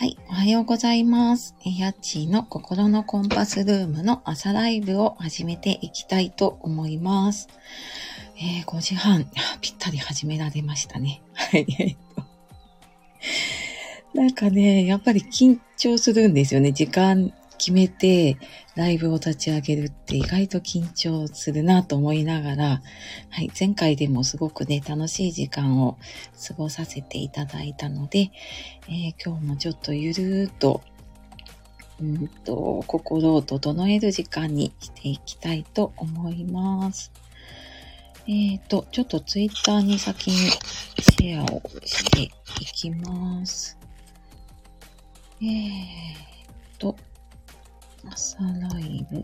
はい、おはようございます。やっちーの心のコンパスルームの朝ライブを始めていきたいと思います。えー、5時半、ぴったり始められましたね。はい、なんかね、やっぱり緊張するんですよね。時間決めてライブを立ち上げるって意外と緊張するなと思いながら、はい、前回でもすごくね、楽しい時間を過ごさせていただいたので、えー、今日もちょっとゆるーっと、うんと、心を整える時間にしていきたいと思います。えっ、ー、と、ちょっとツイッターに先にシェアをしていきます。えーと、朝ライブ。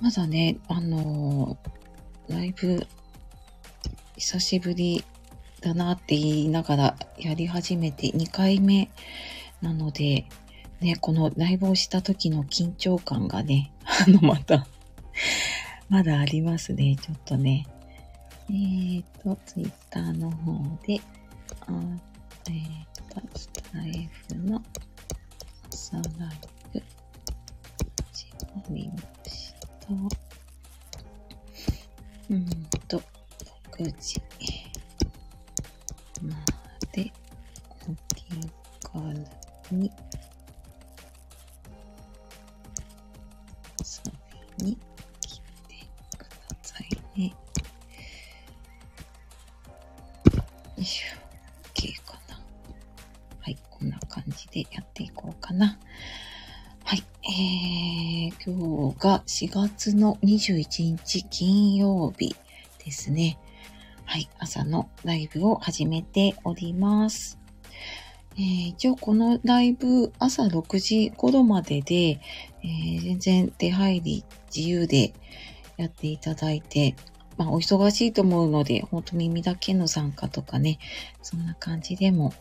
まだね、あのー、ライブ、久しぶりだなって言いながらやり始めて2回目なので、ね、このライブをした時の緊張感がね、あの、またまだありますね、ちょっとね。えーと、ツイッターの方で、あえーと、スタイフの朝ライブ、始まりました。うんと、6時まで起きからに、遊びに来てくださいね。よいしょ。でやっていこうな。はい。えー、今日が4月の21日金曜日ですね。はい。朝のライブを始めております。えー、一応このライブ朝6時頃までで、えー、全然出入り自由でやっていただいて、まあお忙しいと思うので、ほんと耳だけの参加とかね、そんな感じでも、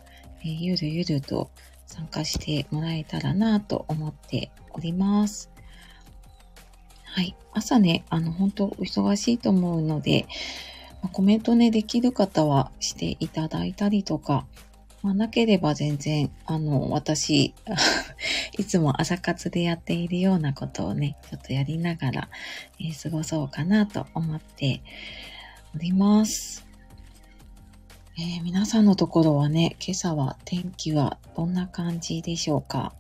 えー、ゆるゆると参加してもらえたらなと思っております。はい。朝ね、あの、本当お忙しいと思うので、コメントね、できる方はしていただいたりとか、まあ、なければ全然、あの、私、いつも朝活でやっているようなことをね、ちょっとやりながら、えー、過ごそうかなと思っております。えー、皆さんのところはね、今朝は天気はどんな感じでしょうか？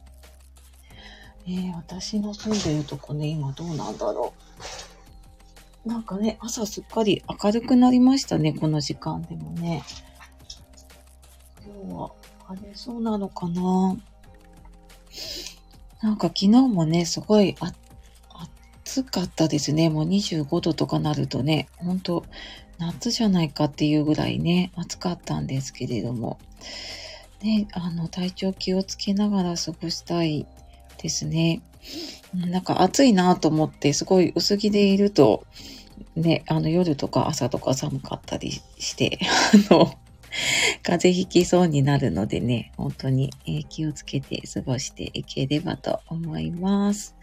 えー、私の住んでるとこね、今どうなんだろう？なんかね、朝すっかり明るくなりましたね、この時間でもね。今日は晴れそうなのかな？なんか昨日もね、すごい暑かったですね。もう25度とかなるとね、ほんと夏じゃないかっていうぐらいね、暑かったんですけれども、ね、あの、体調気をつけながら過ごしたいですね。なんか暑いなと思って、すごい薄着でいると、ね、あの夜とか朝とか寒かったりして、あの、風邪ひきそうになるのでね、本当に、え気をつけて過ごしていければと思います。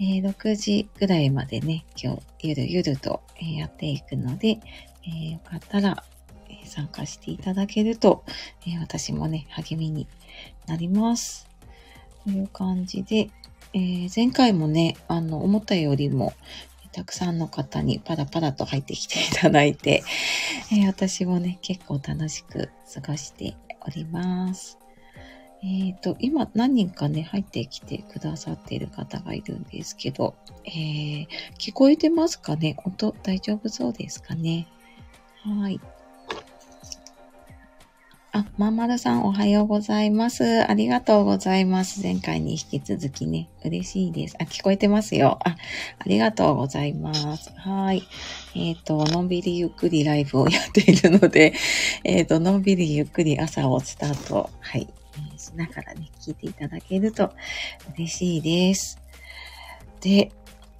えー、6時ぐらいまでね、今日ゆるゆると、えやっていくので、えー、よかったら、え参加していただけると、え私もね、励みになります。という感じで、え、前回もね、あの、思ったよりも、たくさんの方にパラパラと入ってきていただいて、え、私もね、結構楽しく過ごしております。えっ、ー、と、今何人かね、入ってきてくださっている方がいるんですけど、えー、聞こえてますかね？音大丈夫そうですかね？はい。あ、まんまるさんおはようございます。ありがとうございます。前回に引き続きね、嬉しいです。あ、聞こえてますよ。あ、ありがとうございます。はい。えっ、ー、と、のんびりゆっくりライブをやっているので、えっ、ー、と、のんびりゆっくり朝をスタート、はい、しながらね、聞いていただけると嬉しいです。で、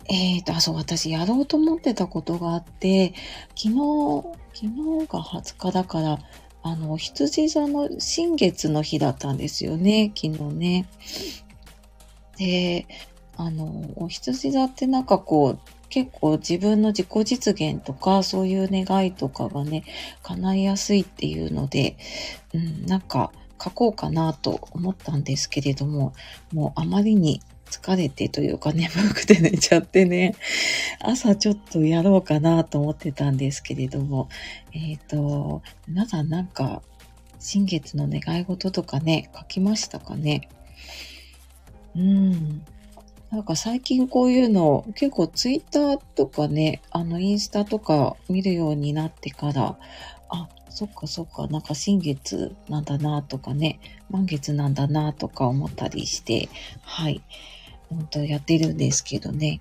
えっ、ー、と、あ、そう、私やろうと思ってたことがあって、昨日、昨日が20日だから、あの、羊座の新月の日だったんですよね、昨日ね。で、あの、お羊座ってなんかこう、結構自分の自己実現とか、そういう願いとかがね、叶いやすいっていうので、うん、なんか、書こうかなと思ったんですけれども、もうあまりに疲れてというか 眠くて寝ちゃってね、朝ちょっとやろうかなと思ってたんですけれども、えっ、ー、と、皆さんなんか、新月の願い事とかね、書きましたかねうん。なんか最近こういうの結構ツイッターとかね、あのインスタとか見るようになってから、あ、そっかそっか、なんか新月なんだなとかね、満月なんだなとか思ったりして、はい。本当やってるんですけどね。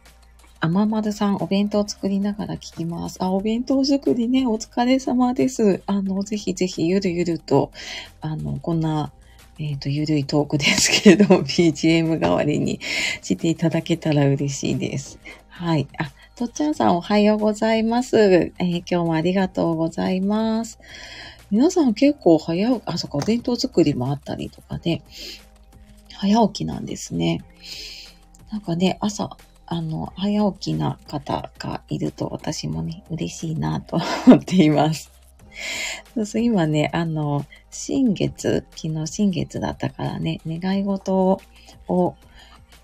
あままるさん、お弁当作りながら聞きます。あ、お弁当作りね、お疲れ様です。あの、ぜひぜひゆるゆると、あの、こんな、えっ、ー、と、ゆるいトークですけれども、BGM 代わりにしていただけたら嬉しいです。はい。あ、とっちゃんさんおはようございます。えー、今日もありがとうございます。皆さん結構早起き、あ、そっか、お弁当作りもあったりとかで、早起きなんですね。なんかね、朝、あの、早起きな方がいると私もね、嬉しいなと思っています。そうそう、今ね、あの、新月、昨日新月だったからね、願い事を、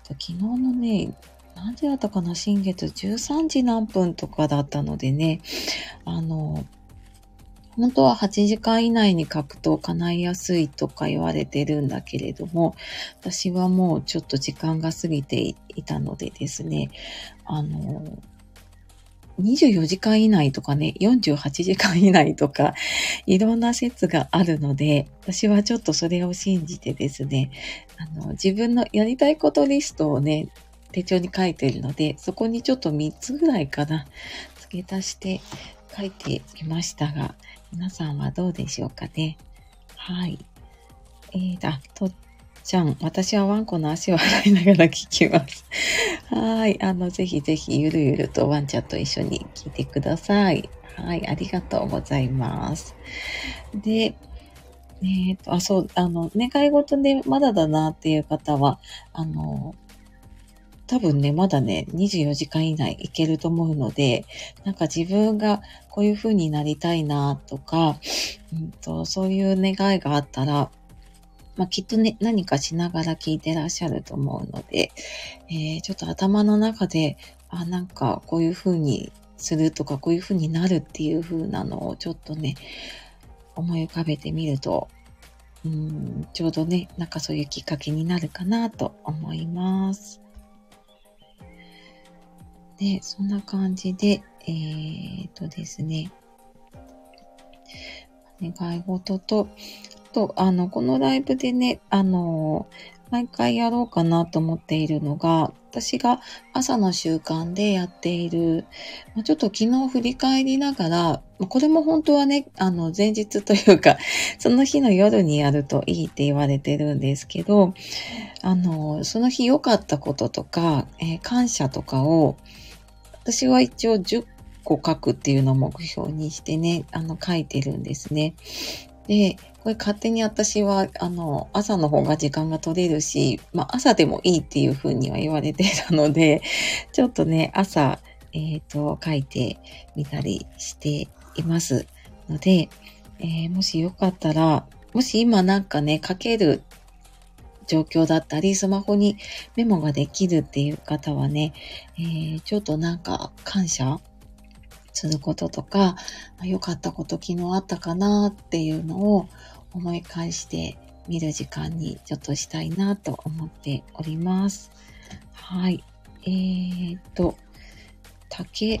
昨日のね、何時だったかな？新月13時何分とかだったのでね、あの、本当は8時間以内に書くと叶いやすいとか言われてるんだけれども、私はもうちょっと時間が過ぎていたのでですね、あの、24時間以内とかね、48時間以内とか、いろんな説があるので、私はちょっとそれを信じてですね、あの、自分のやりたいことリストをね、手帳に書いてるので、そこにちょっと3つぐらいかな、付け足して書いてみましたが、皆さんはどうでしょうかね。はい。えー、あ、とっちゃん、私はワンコの足を洗いながら聞きます。はい。あの、ぜひぜひゆるゆるとワンちゃんと一緒に聞いてください。はい。ありがとうございます。で、えっ、ー、と、あ、そう、あの、願い事でまだだなっていう方は、あの、多分ね、まだね、24時間以内いけると思うので、なんか自分がこういう風になりたいなとか、うんと、そういう願いがあったら、まあ、きっとね、何かしながら聞いてらっしゃると思うので、えー、ちょっと頭の中で、あ、なんかこういう風にするとか、こういう風になるっていう風なのをちょっとね、思い浮かべてみると、うん、ちょうどね、なんかそういうきっかけになるかなと思います。で、そんな感じで、えー、っとですね、願い事と、と、あの、このライブでね、あの、毎回やろうかなと思っているのが、私が朝の習慣でやっている、ちょっと昨日振り返りながら、これも本当はね、あの、前日というか、その日の夜にやるといいって言われてるんですけど、あの、その日良かったこととか、えー、感謝とかを、私は一応10個書くっていうのを目標にしてね、あの、書いてるんですね。で、これ勝手に私は、あの、朝の方が時間が取れるし、まあ朝でもいいっていうふうには言われてた ので、ちょっとね、朝、えっ、ー、と、書いてみたりしていますので、えー、もしよかったら、もし今なんかね、書ける状況だったり、スマホにメモができるっていう方はね、えー、ちょっとなんか感謝することとか、良かったこと昨日あったかなっていうのを思い返してみる時間にちょっとしたいなと思っております。はい。えー、っと、竹、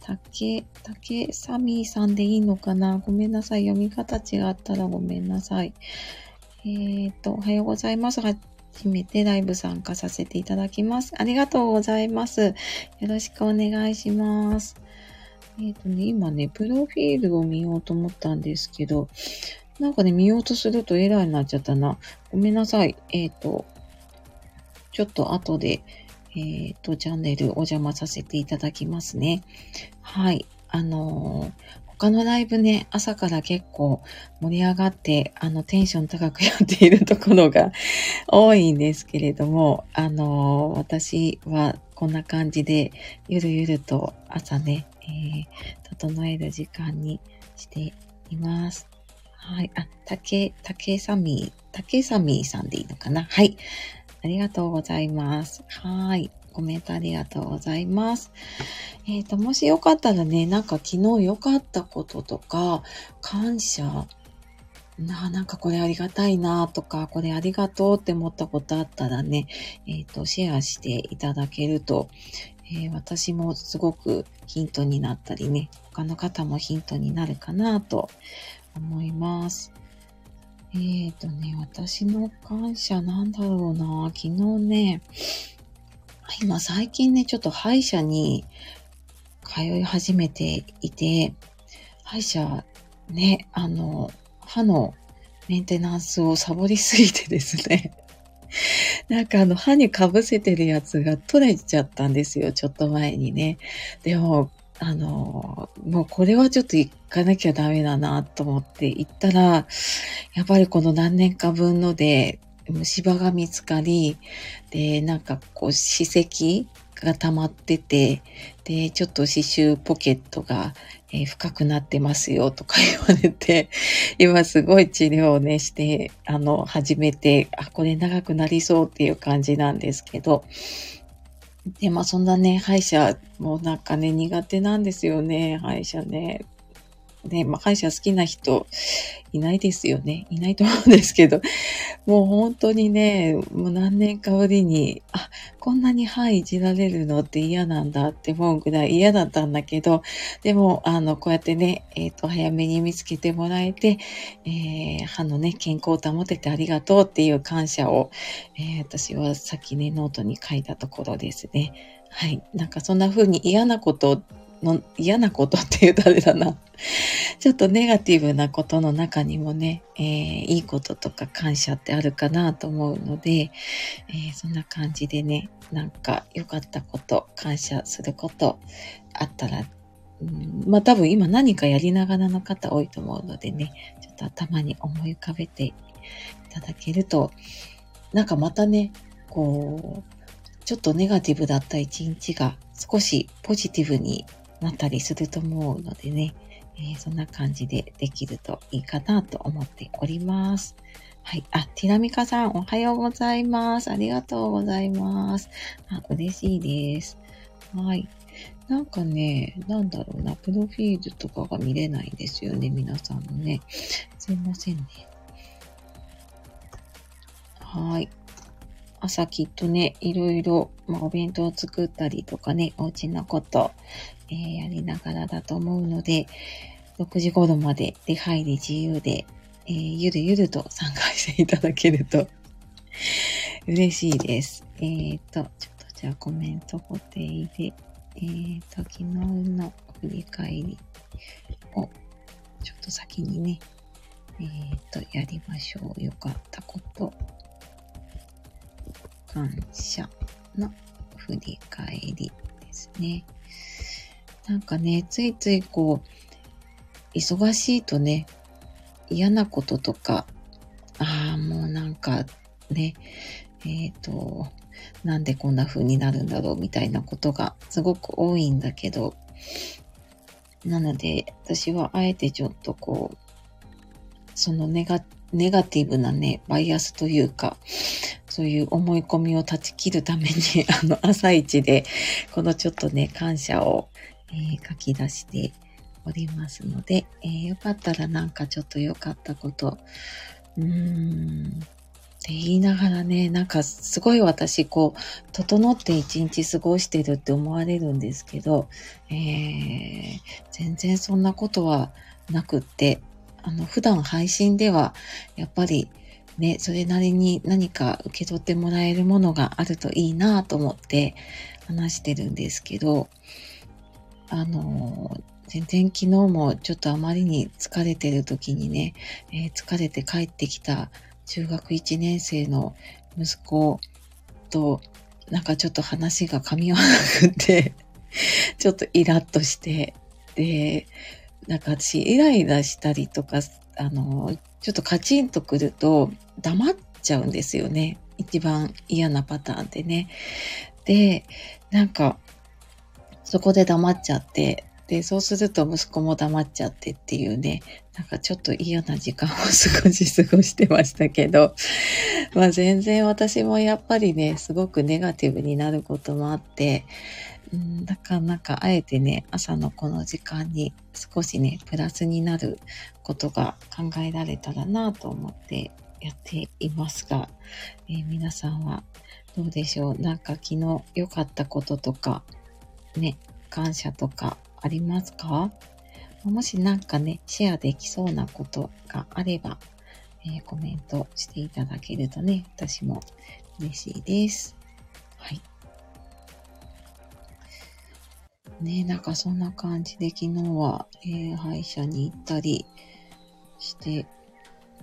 竹、竹サミーさんでいいのかな？ごめんなさい。読み方違ったらごめんなさい。えー、っと、おはようございます。初めてライブ参加させていただきます。ありがとうございます。よろしくお願いします。えっ、とね、今ね、プロフィールを見ようと思ったんですけど、なんかね、見ようとするとエラーになっちゃったな。ごめんなさい。えっ、と、ちょっと後で、えっ、と、チャンネルお邪魔させていただきますね。はい。あの、他のライブね、朝から結構盛り上がって、あの、テンション高くやっているところが 多いんですけれども、あの、私はこんな感じで、ゆるゆると朝ね、えー、整える時間にしています。はい。あ、竹、竹さみ、竹さみさんでいいのかな？はい。ありがとうございます。はい。コメントありがとうございます。えっ、ー、と、もしよかったらね、なんか昨日良かったこととか、感謝、な、なんかこれありがたいなとか、これありがとうって思ったことあったらね、えっ、ー、と、シェアしていただけると、えー、私もすごくヒントになったりね、他の方もヒントになるかなと思います。えっ、ー、とね、私の感謝なんだろうな。昨日ね、今最近ね、ちょっと歯医者に通い始めていて、歯医者ね、あの、歯のメンテナンスをサボりすぎてですね。なんかあの歯にかぶせてるやつが取れちゃったんですよ、ちょっと前にね。でも、あの、もうこれはちょっと行かなきゃダメだなと思って行ったら、やっぱりこの何年か分ので虫歯が見つかり、で、なんかこう、歯石が溜まってて、で、ちょっと刺繍ポケットが、えー、深くなってますよとか言われて、今すごい治療をね、して、あの、始めて、あ、これ長くなりそうっていう感じなんですけど、で、まあそんなね、歯医者もなんかね、苦手なんですよね、歯医者ね。ね、まあ、歯医者好きな人いないですよね。いないと思うんですけど、もう本当にね、もう何年かぶりに、あ、こんなに歯いじられるのって嫌なんだって思うぐらい嫌だったんだけど、でも、あの、こうやってね、えっ、ー、と、早めに見つけてもらえて、えー、歯のね、健康を保ててありがとうっていう感謝を、えー、私はさっきね、ノートに書いたところですね。はい。なんかそんな風に嫌なことの嫌なことって言うとあれだな。ちょっとネガティブなことの中にもね、えー、いいこととか感謝ってあるかなと思うので、えー、そんな感じでね、なんか良かったこと、感謝することあったら、うん、まあ多分今何かやりながらの方多いと思うのでね、ちょっと頭に思い浮かべていただけると、なんかまたね、こう、ちょっとネガティブだった一日が少しポジティブになったりすると思うのでね、えー、そんな感じでできるといいかなと思っております。はい。あ、ティラミカさん、おはようございます。ありがとうございます。あ、嬉しいです。はい。なんかね、なんだろうな、プロフィールとかが見れないんですよね、皆さんのね。すいませんね。はい。朝きっとね、いろいろ、まあ、お弁当を作ったりとかね、お家のこと、えー、やりながらだと思うので、6時頃まで出入り自由で、えー、ゆるゆると参加していただけると 嬉しいです。えーと、ちょっとじゃあコメント固定で、えーと、昨日の振り返りをちょっと先にね、えーと、やりましょう。よかったこと。感謝の振り返りですね。なんかね、ついついこう、忙しいとね、嫌なこととか、ああ、もうなんかね、えっ、ー、と、なんでこんな風になるんだろうみたいなことがすごく多いんだけど、なので、私はあえてちょっとこう、そのネガネガティブなね、バイアスというか、そういう思い込みを断ち切るために、あの、朝一で、このちょっとね、感謝を、えー、書き出しておりますので、えー、よかったらなんかちょっと良かったこと、うーん、って言いながらね、なんかすごい私、こう、整って一日過ごしてるって思われるんですけど、えー、全然そんなことはなくって、あの、普段配信では、やっぱり、ね、それなりに何か受け取ってもらえるものがあるといいなと思って話してるんですけど、あの、全然昨日もちょっとあまりに疲れてる時にね、えー、疲れて帰ってきた中学1年生の息子と、なんかちょっと話が噛み合わなくて ちょっとイラッとして、で、なんか私イライラしたりとか、あの、ちょっとカチンとくると黙っちゃうんですよね。一番嫌なパターンでね。で、なんか、そこで黙っちゃって、で、そうすると息子も黙っちゃってっていうね、なんかちょっと嫌な時間を少し過ごしてましたけど、まあ全然私もやっぱりね、すごくネガティブになることもあって、うん、だからなんかあえてね、朝のこの時間に少しね、プラスになることが考えられたらなと思ってやっていますが、えー、皆さんはどうでしょう？なんか昨日良かったこととか、ね、感謝とかありますか？もしなんかね、シェアできそうなことがあれば、えー、コメントしていただけるとね、私も嬉しいです。はい。ねなんかそんな感じで昨日は、えー、歯医者に行ったりして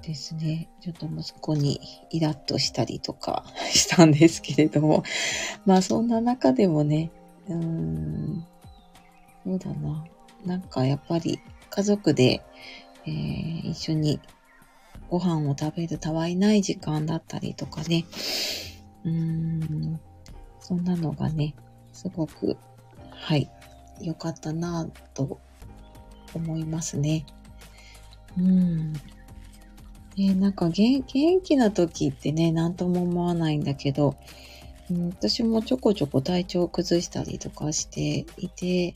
ですね、ちょっと息子にイラッとしたりとか したんですけれども、まあそんな中でもね、うーん、そうだな。なんかやっぱり家族で、えー、一緒にご飯を食べるたわいない時間だったりとかね。うーん、そんなのがね、すごく、はい、良かったなぁと思いますね。うん。えー、なんか元気な時ってね、なんとも思わないんだけど、うん、私もちょこちょこ体調を崩したりとかしていて、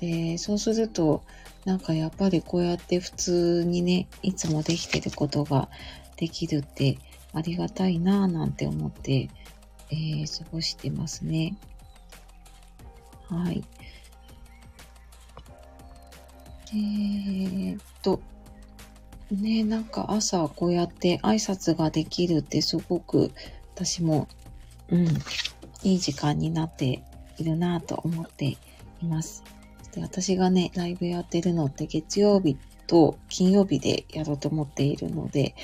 で、そうすると、なんかやっぱりこうやって普通にね、いつもできてることができるってありがたいなぁなんて思って、えー、過ごしてますね。はい。えー、っと、ね、なんか朝こうやって挨拶ができるってすごく私も、うん、いい時間になっているなぁと思っています。で、私がね、ライブやってるのって月曜日と金曜日でやろうと思っているので、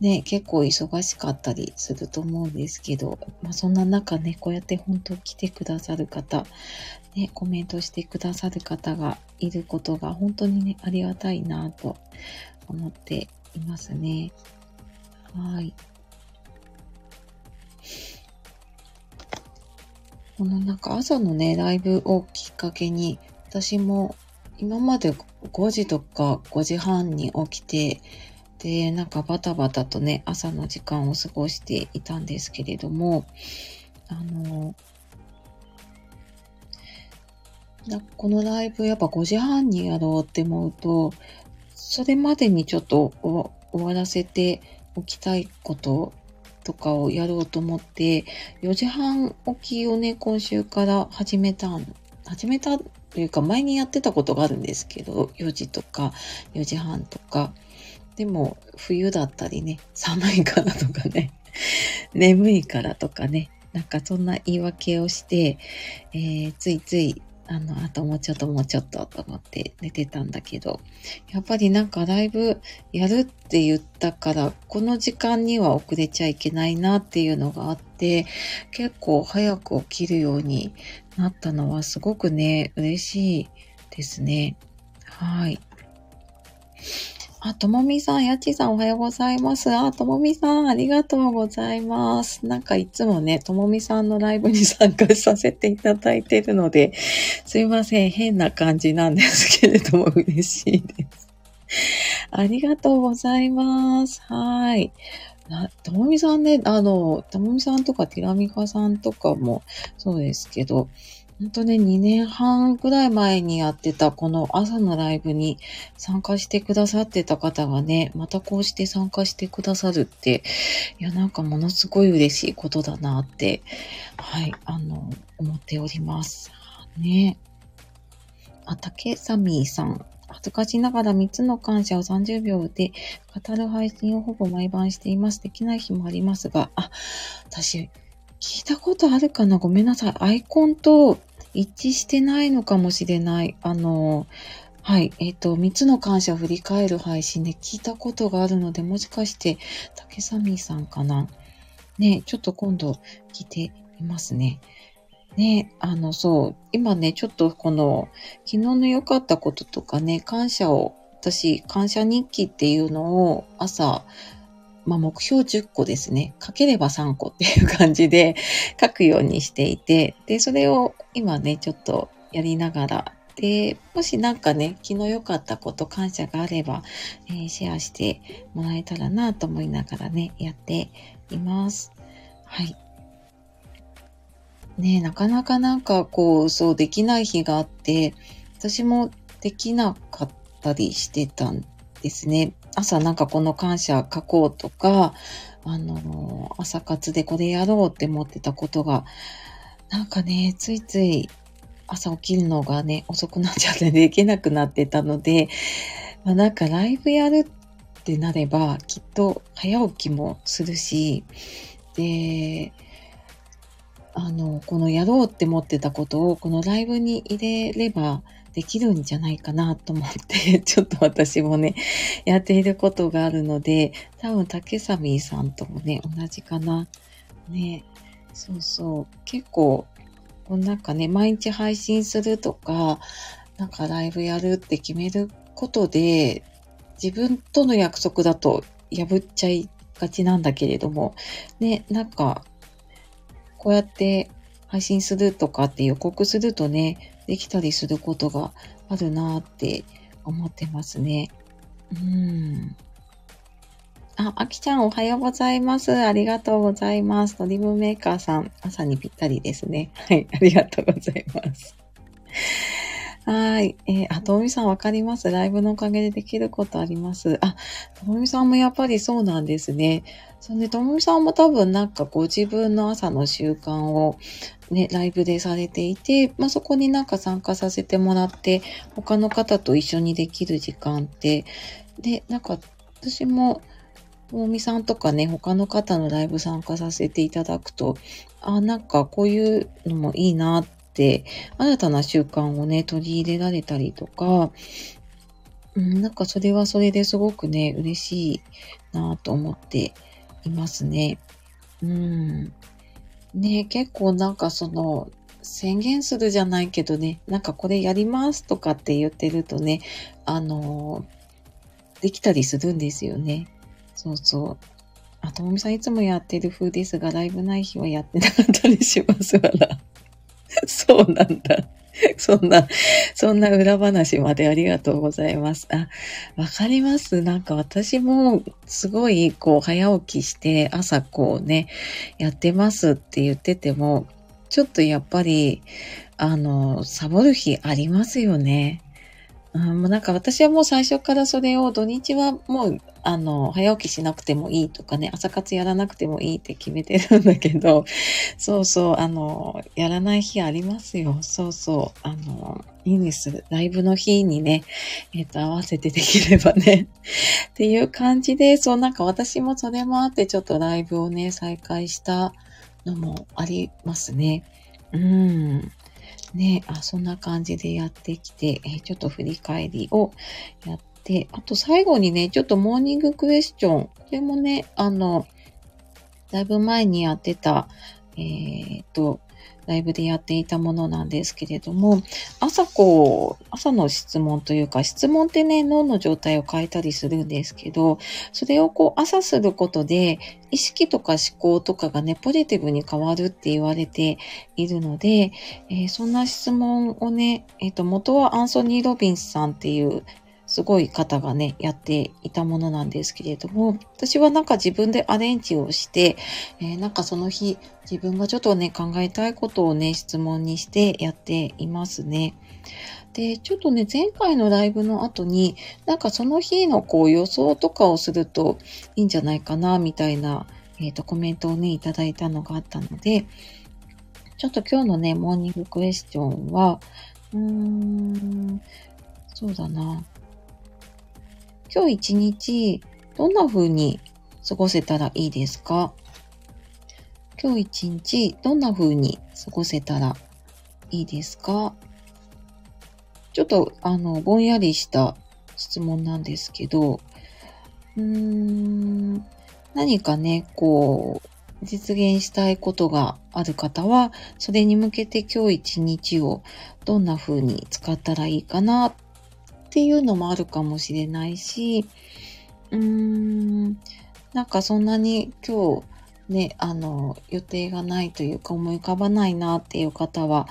ね、結構忙しかったりすると思うんですけど、まあそんな中ね、こうやって本当来てくださる方、ね、コメントしてくださる方がいることが本当にね、ありがたいなと思っていますね。はい。このなんか朝のね、ライブをきっかけに、私も今まで5時とか5時半に起きて、で、なんかバタバタとね、朝の時間を過ごしていたんですけれども、あの、なこのライブやっぱ5時半にやろうって思うと、それまでにちょっと終わらせておきたいこととかをやろうと思って、4時半起きをね、今週から始めた、始めたというか前にやってたことがあるんですけど、4時とか4時半とか。でも冬だったりね、寒いからとかね、眠いからとかね、なんかそんな言い訳をして、えー、ついついあの、あともうちょっともうちょっとと思って寝てたんだけど、やっぱりなんかライブやるって言ったから、この時間には遅れちゃいけないなっていうのがあって、結構早く起きるようになったのはすごくね、嬉しいですね。はい。あ、ともみさん、やちさんおはようございます。あ、ともみさん、ありがとうございます。なんかいつもね、ともみさんのライブに参加させていただいてるので、すいません、変な感じなんですけれども、嬉しいです。ありがとうございます。はい。ともみさんね、あの、ともみさんとかティラミカさんとかもそうですけど、本当ね、2年半ぐらい前にやってたこの朝のライブに参加してくださってた方がね、またこうして参加してくださるって、いや、なんかものすごい嬉しいことだなって、はい、あの、思っております。ね。あ、竹サミーさん。恥ずかしながら3つの感謝を30秒で語る配信をほぼ毎晩しています。できない日もありますが、あ、私、聞いたことあるかな？ごめんなさい。アイコンと一致してないのかもしれない。あの、はい。えっ、ー、と、三つの感謝を振り返る配信で聞いたことがあるので、もしかして、竹サミーさんかな？ね、ちょっと今度聞いてみますね。ね、あの、そう、今ね、ちょっとこの、昨日の良かったこととかね、感謝を、私、感謝日記っていうのを朝、まあ、目標10個ですね。書ければ3個っていう感じで書くようにしていて、で、それを今ね、ちょっとやりながら、で、もしなんかね、気の良かったこと、感謝があれば、えー、シェアしてもらえたらなと思いながらね、やっています。はい。ねなかなかなんかこう、そうできない日があって、私もできなかったりしてたんですね。朝なんかこの感謝書こうとか、あの、朝活でこれやろうって思ってたことが、なんかね、ついつい朝起きるのがね、遅くなっちゃってできなくなってたので、まあ、なんかライブやるってなれば、きっと早起きもするし、で、あの、このやろうって思ってたことを、このライブに入れればできるんじゃないかなと思って、ちょっと私もね、やっていることがあるので、多分竹サミーさんともね、同じかな。ね、そうそう。結構、なんかね、毎日配信するとか、なんかライブやるって決めることで、自分との約束だと破っちゃいがちなんだけれども、ね、なんか、こうやって配信するとかって予告するとね、できたりすることがあるなって思ってますね。うん。あ、あきちゃんおはようございます。ありがとうございます。ドリームメーカーさん、朝にぴったりですね。はい、ありがとうございます。はい。えー、あ、ともみさんわかります。ライブのおかげでできることあります。あ、ともみさんもやっぱりそうなんですね。そんで、ともみさんも多分なんかご自分の朝の習慣をね、ライブでされていて、まあ、そこになんか参加させてもらって、他の方と一緒にできる時間って、で、なんか私も、ともみさんとかね、他の方のライブ参加させていただくと、あ、なんかこういうのもいいなっ、新たな習慣をね、取り入れられたりとか、うん、なんかそれはそれですごくね、嬉しいなと思っていますね。うん。ね結構なんかその、宣言するじゃないけどね、なんかこれやりますとかって言ってるとね、あの、できたりするんですよね。そうそう。あ、ともみさんいつもやってる風ですが、ライブない日はやってなかったりしますわら。そうなんだ。そんな、そんな裏話までありがとうございます。あ、わかります。なんか私もすごいこう早起きして朝こうね、やってますって言ってても、ちょっとやっぱり、あの、サボる日ありますよね。うん、もうなんか私はもう最初からそれを土日はもうあの、早起きしなくてもいいとかね、朝活やらなくてもいいって決めてるんだけど、そうそう、あの、やらない日ありますよ。そうそう、あの、いいんです。ライブの日にね、えっ、ー、と、合わせてできればね。っていう感じで、そう、なんか私もそれもあって、ちょっとライブをね、再開したのもありますね。うん。ね、あ、そんな感じでやってきて、え、ちょっと振り返りをやって、あと最後にね、ちょっとモーニングクエスチョン。これもね、あの、だいぶ前にやってた、えー、っと、ライブでやっていたものなんですけれども、朝こう、朝の質問というか、質問ってね、脳の状態を変えたりするんですけど、それをこう、朝することで、意識とか思考とかがね、ポジティブに変わるって言われているので、えー、そんな質問をね、えっ、ー、と、元はアンソニー・ロビンスさんっていうすごい方がね、やっていたものなんですけれども、私はなんか自分でアレンジをして、えー、なんかその日、自分がちょっとね、考えたいことをね、質問にしてやっていますね。で、ちょっとね、前回のライブの後に、なんかその日のこう予想とかをするといいんじゃないかな、みたいな、えっ、ー、と、コメントをね、いただいたのがあったので、ちょっと今日のね、モーニングクエスチョンは、うーん、そうだな。今日一日、どんな風に過ごせたらいいですか？今日一日、どんな風に過ごせたらいいですか？ちょっと、あの、ぼんやりした質問なんですけど、うーん、何かね、こう、実現したいことがある方は、それに向けて今日一日をどんな風に使ったらいいかなっていうのもあるかもしれないし、うーん、なんかそんなに今日ね、あの、予定がないというか思い浮かばないなっていう方は、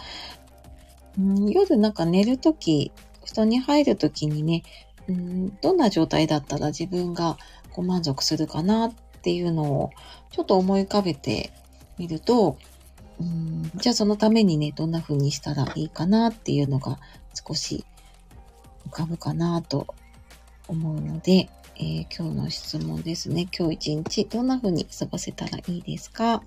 うん、夜なんか寝るとき、布団に入るときにね、うん、どんな状態だったら自分がこ満足するかなっていうのをちょっと思い浮かべてみると、うん、じゃあそのためにね、どんな風にしたらいいかなっていうのが少し浮かぶかなと思うので、えー、今日の質問ですね。今日一日どんな風に過ごせたらいいですか？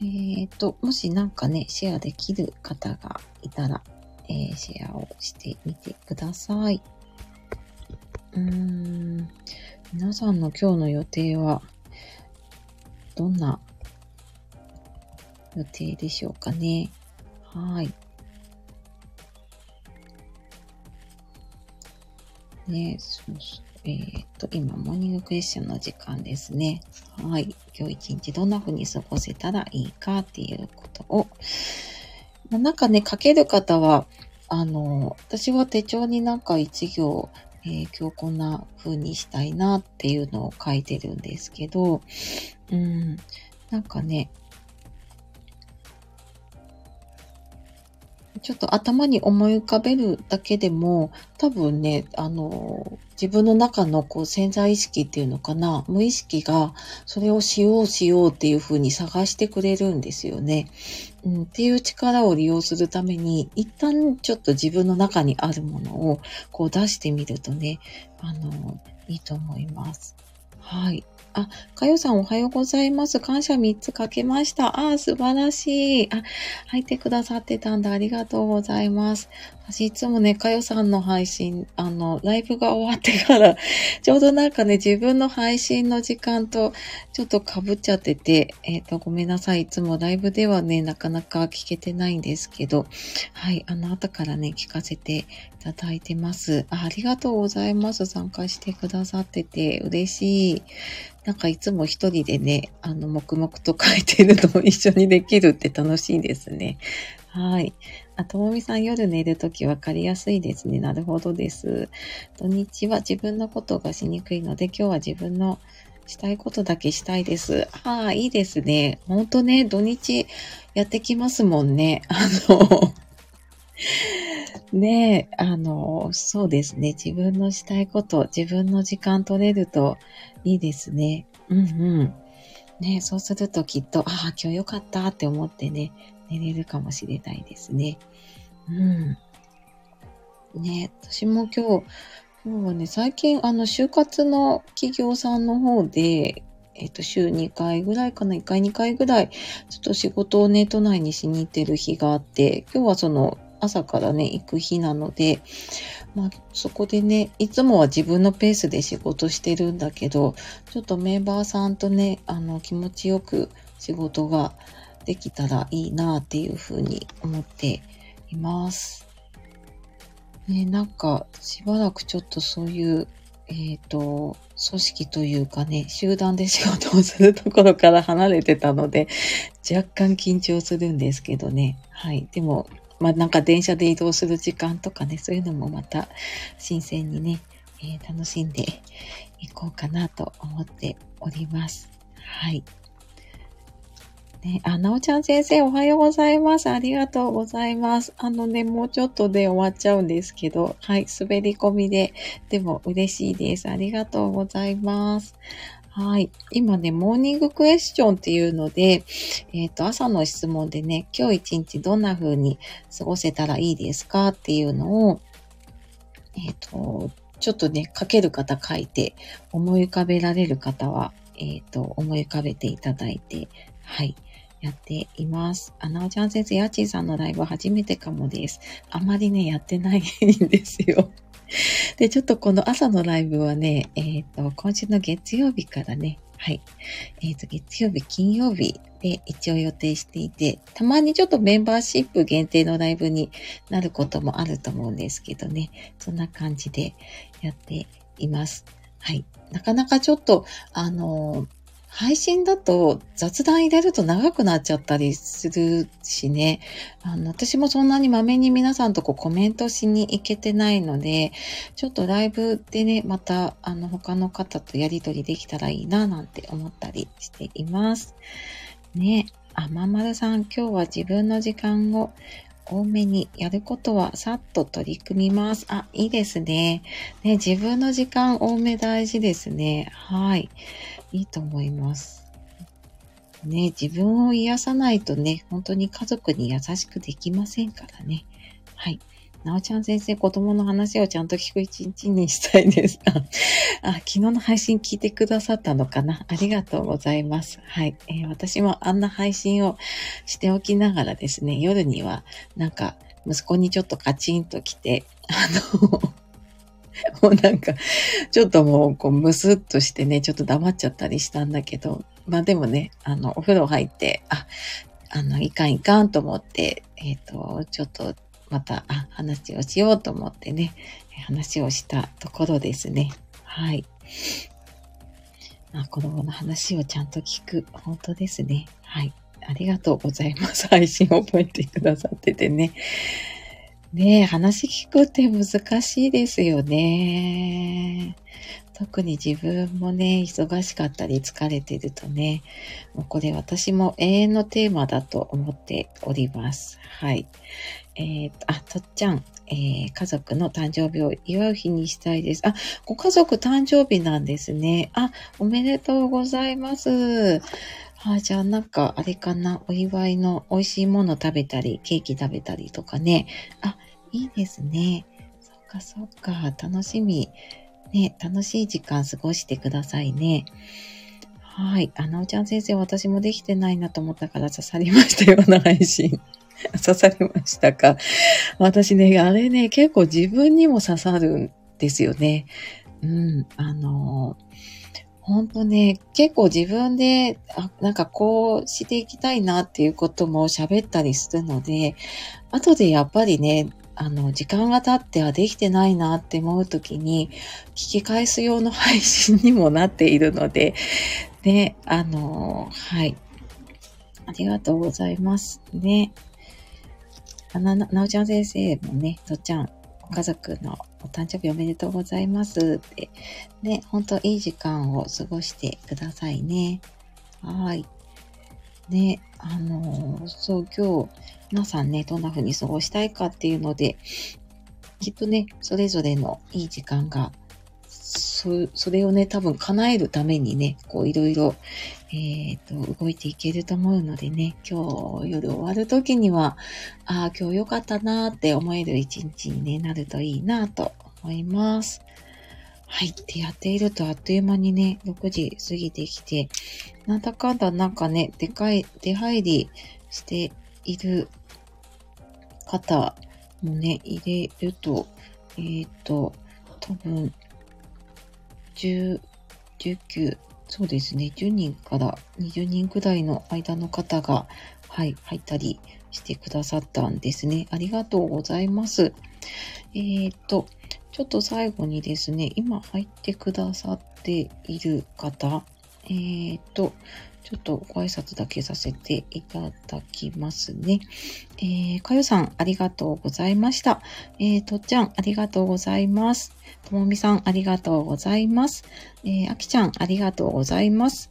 えっ、ー、と、もしなんかね、シェアできる方がいたら、えー、シェアをしてみてください。うーん、皆さんの今日の予定は、どんな予定でしょうかね？はい。ね、そうそう。えー、っと、今、モーニングクエスチョンの時間ですね。はい。今日一日どんな風に過ごせたらいいかっていうことを、まあ、なんかね、書ける方は、あの、私は手帳になんか一行、えー、今日こんな風にしたいなっていうのを書いてるんですけど、うん、なんかね、ちょっと頭に思い浮かべるだけでも、多分ね、あの、自分の中のこう潜在意識っていうのかな、無意識がそれをしようしようっていう風に探してくれるんですよね。うん、っていう力を利用するために、一旦ちょっと自分の中にあるものをこう出してみるとね、あの、いいと思います。はい。あ、かよさんおはようございます。感謝3つかけました。あ、素晴らしい。あ、入ってくださってたんだ。ありがとうございます。私いつもね、かよさんの配信、あの、ライブが終わってから、ちょうどなんかね、自分の配信の時間とちょっと被っちゃってて、えっ、ー、と、ごめんなさい。いつもライブではね、なかなか聞けてないんですけど、はい、あの、後からね、聞かせてただいてます。あありがとうございます。参加してくださってて嬉しい。なんかいつも一人でね、あの、黙々と書いてるのを一緒にできるって楽しいですね。はい。あ、ともみさん夜寝るときわかりやすいですね。なるほどです。土日は自分のことがしにくいので、今日は自分のしたいことだけしたいです。ああ、いいですね。ほんとね、土日やってきますもんね。あのねえ、あの、そうですね。自分のしたいこと、自分の時間取れるといいですね。うんうん。ねそうするときっと、ああ、今日よかったって思ってね、寝れるかもしれないですね。うん。ね私も今日、今日はね、最近、あの、就活の企業さんの方で、えっ、と、週2回ぐらいかな、1回2回ぐらい、ちょっと仕事をね、都内にしに行ってる日があって、今日はその、朝からね、行く日なので、まあ、そこでね、いつもは自分のペースで仕事してるんだけど、ちょっとメンバーさんとね、あの、気持ちよく仕事ができたらいいなっていうふうに思っています。ね、なんか、しばらくちょっとそういう、えっ、ー、と、組織というかね、集団で仕事をするところから離れてたので、若干緊張するんですけどね。はい。でも、まあなんか電車で移動する時間とかね、そういうのもまた新鮮にね、えー、楽しんでいこうかなと思っております。はい。ね、あ、なおちゃん先生おはようございます。ありがとうございます。あのね、もうちょっとで終わっちゃうんですけど、はい、滑り込みで、でも嬉しいです。ありがとうございます。はい。今ね、モーニングクエスチョンっていうので、えっ、ー、と、朝の質問でね、今日一日どんな風に過ごせたらいいですかっていうのを、えっ、ー、と、ちょっとね、書ける方書いて、思い浮かべられる方は、えっ、ー、と、思い浮かべていただいて、はい。やっています。あ、なおちゃん先生、やちーさんのライブ初めてかもです。あまりね、やってないんですよ。で、ちょっとこの朝のライブはね、えっ、ー、と、今週の月曜日からね、はい。えっ、ー、と、月曜日、金曜日で一応予定していて、たまにちょっとメンバーシップ限定のライブになることもあると思うんですけどね、そんな感じでやっています。はい。なかなかちょっと、あのー配信だと雑談入れると長くなっちゃったりするしね。あの、私もそんなにまめに皆さんとこうコメントしに行けてないので、ちょっとライブでね、またあの他の方とやりとりできたらいいななんて思ったりしています。ね。あ、ままるさん、今日は自分の時間を多めにやることはさっと取り組みます。あ、いいですね。ね、自分の時間多め大事ですね。はい。いいと思います。ね、自分を癒さないとね、本当に家族に優しくできませんからね。はい。なおちゃん先生、子供の話をちゃんと聞く一日にしたいです。あ、昨日の配信聞いてくださったのかな？ありがとうございます。はい、えー、私もあんな配信をしておきながらですね、夜にはなんか息子にちょっとカチンと来て、あの もうなんか、ちょっともう、こう、むすっとしてね、ちょっと黙っちゃったりしたんだけど、まあでもね、あの、お風呂入って、あ、あの、いかんいかんと思って、えっ、ー、と、ちょっとまた、あ、話をしようと思ってね、話をしたところですね。はい。あ、子供の話をちゃんと聞く。本当ですね。はい。ありがとうございます。配信覚えてくださっててね。ねえ、話聞くって難しいですよね。特に自分もね、忙しかったり疲れてるとね、もうこれ私も永遠のテーマだと思っております。はい。えー、と、あ、とっちゃん、えー、家族の誕生日を祝う日にしたいです。あ、ご家族誕生日なんですね。あ、おめでとうございます。あ、じゃあなんか、あれかな、お祝いの美味しいもの食べたり、ケーキ食べたりとかね。あ、いいですね。そっかそっか、楽しみ。ね、楽しい時間過ごしてくださいね。はい。あのおちゃん先生、私もできてないなと思ったから刺さりましたような配信。刺さりましたか私ね、あれね、結構自分にも刺さるんですよね。うん、あの本当ね、結構自分で、あ、なんかこうしていきたいなっていうことも喋ったりするので、後でやっぱりね、あの、時間が経ってはできてないなって思うときに、聞き返す用の配信にもなっているので、ね、あの、はい。ありがとうございます。ね。あな、なおちゃん先生もね、とっちゃん、ご家族のお誕生日おめでとうございますって。ね、ほんといい時間を過ごしてくださいね。はい。ね、あのー、そう、今日、皆さんね、どんな風に過ごしたいかっていうので、きっとね、それぞれのいい時間がそ、それをね、多分叶えるためにね、こういろいろ、えっ、ー、と、動いていけると思うのでね、今日夜終わる時には、ああ、今日良かったなーって思える一日に、ね、なるといいなと思います。はい。ってやっているとあっという間にね、6時過ぎてきて、なんだかんだなんかね、でかい、出入りしている方もね、入れると、えっ、ー、と、多分10、19、そうですね、10人から20人くらいの間の方が、はい、入ったりしてくださったんですね。ありがとうございます。えー、っと、ちょっと最後にですね、今入ってくださっている方、えー、っと、ちょっとご挨拶だけさせていただきますね。えー、かよさん、ありがとうございました。えー、とっちゃん、ありがとうございます。ともみさん、ありがとうございます。えー、あきちゃん、ありがとうございます。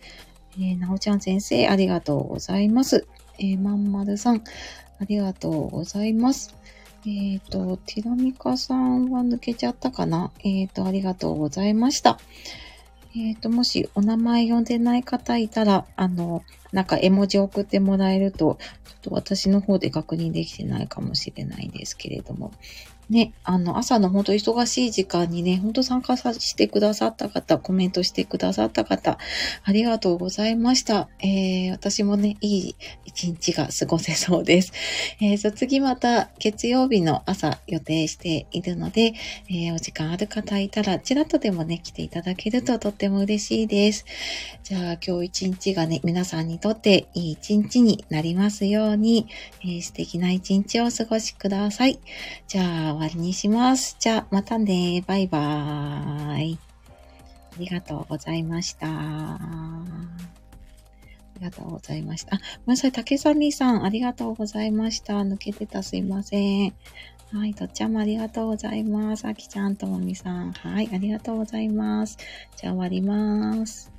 えー、なおちゃん先生、ありがとうございます。えー、まんまるさん、ありがとうございます。えっ、ー、と、ティラミカさんは抜けちゃったかな？えっ、ー、と、ありがとうございました。えっ、ー、と、もしお名前呼んでない方いたら、あの、なんか絵文字送ってもらえると、ちょっと私の方で確認できてないかもしれないんですけれども、ね、あの、朝の本当忙しい時間にね、本当参加さしてくださった方、コメントしてくださった方、ありがとうございました。えー、私もね、いい一日が過ごせそうです。えー、と、次また月曜日の朝予定しているので、えー、お時間ある方いたら、ちらっとでもね、来ていただけるととっても嬉しいです。じゃあ、今日一日がね、皆さんにとっていい一日になりますように、えー、素敵な一日をお過ごしください。じゃあ、わりにします。じゃあ、またね。バイバーイ。ありがとうございました。ありがとうございました。あ、ごめんなさい。竹さみさん、ありがとうございました。抜けてたすいません。はい、とっちゃんもありがとうございます。あきちゃんともみさん。はい、ありがとうございます。じゃあ終わります。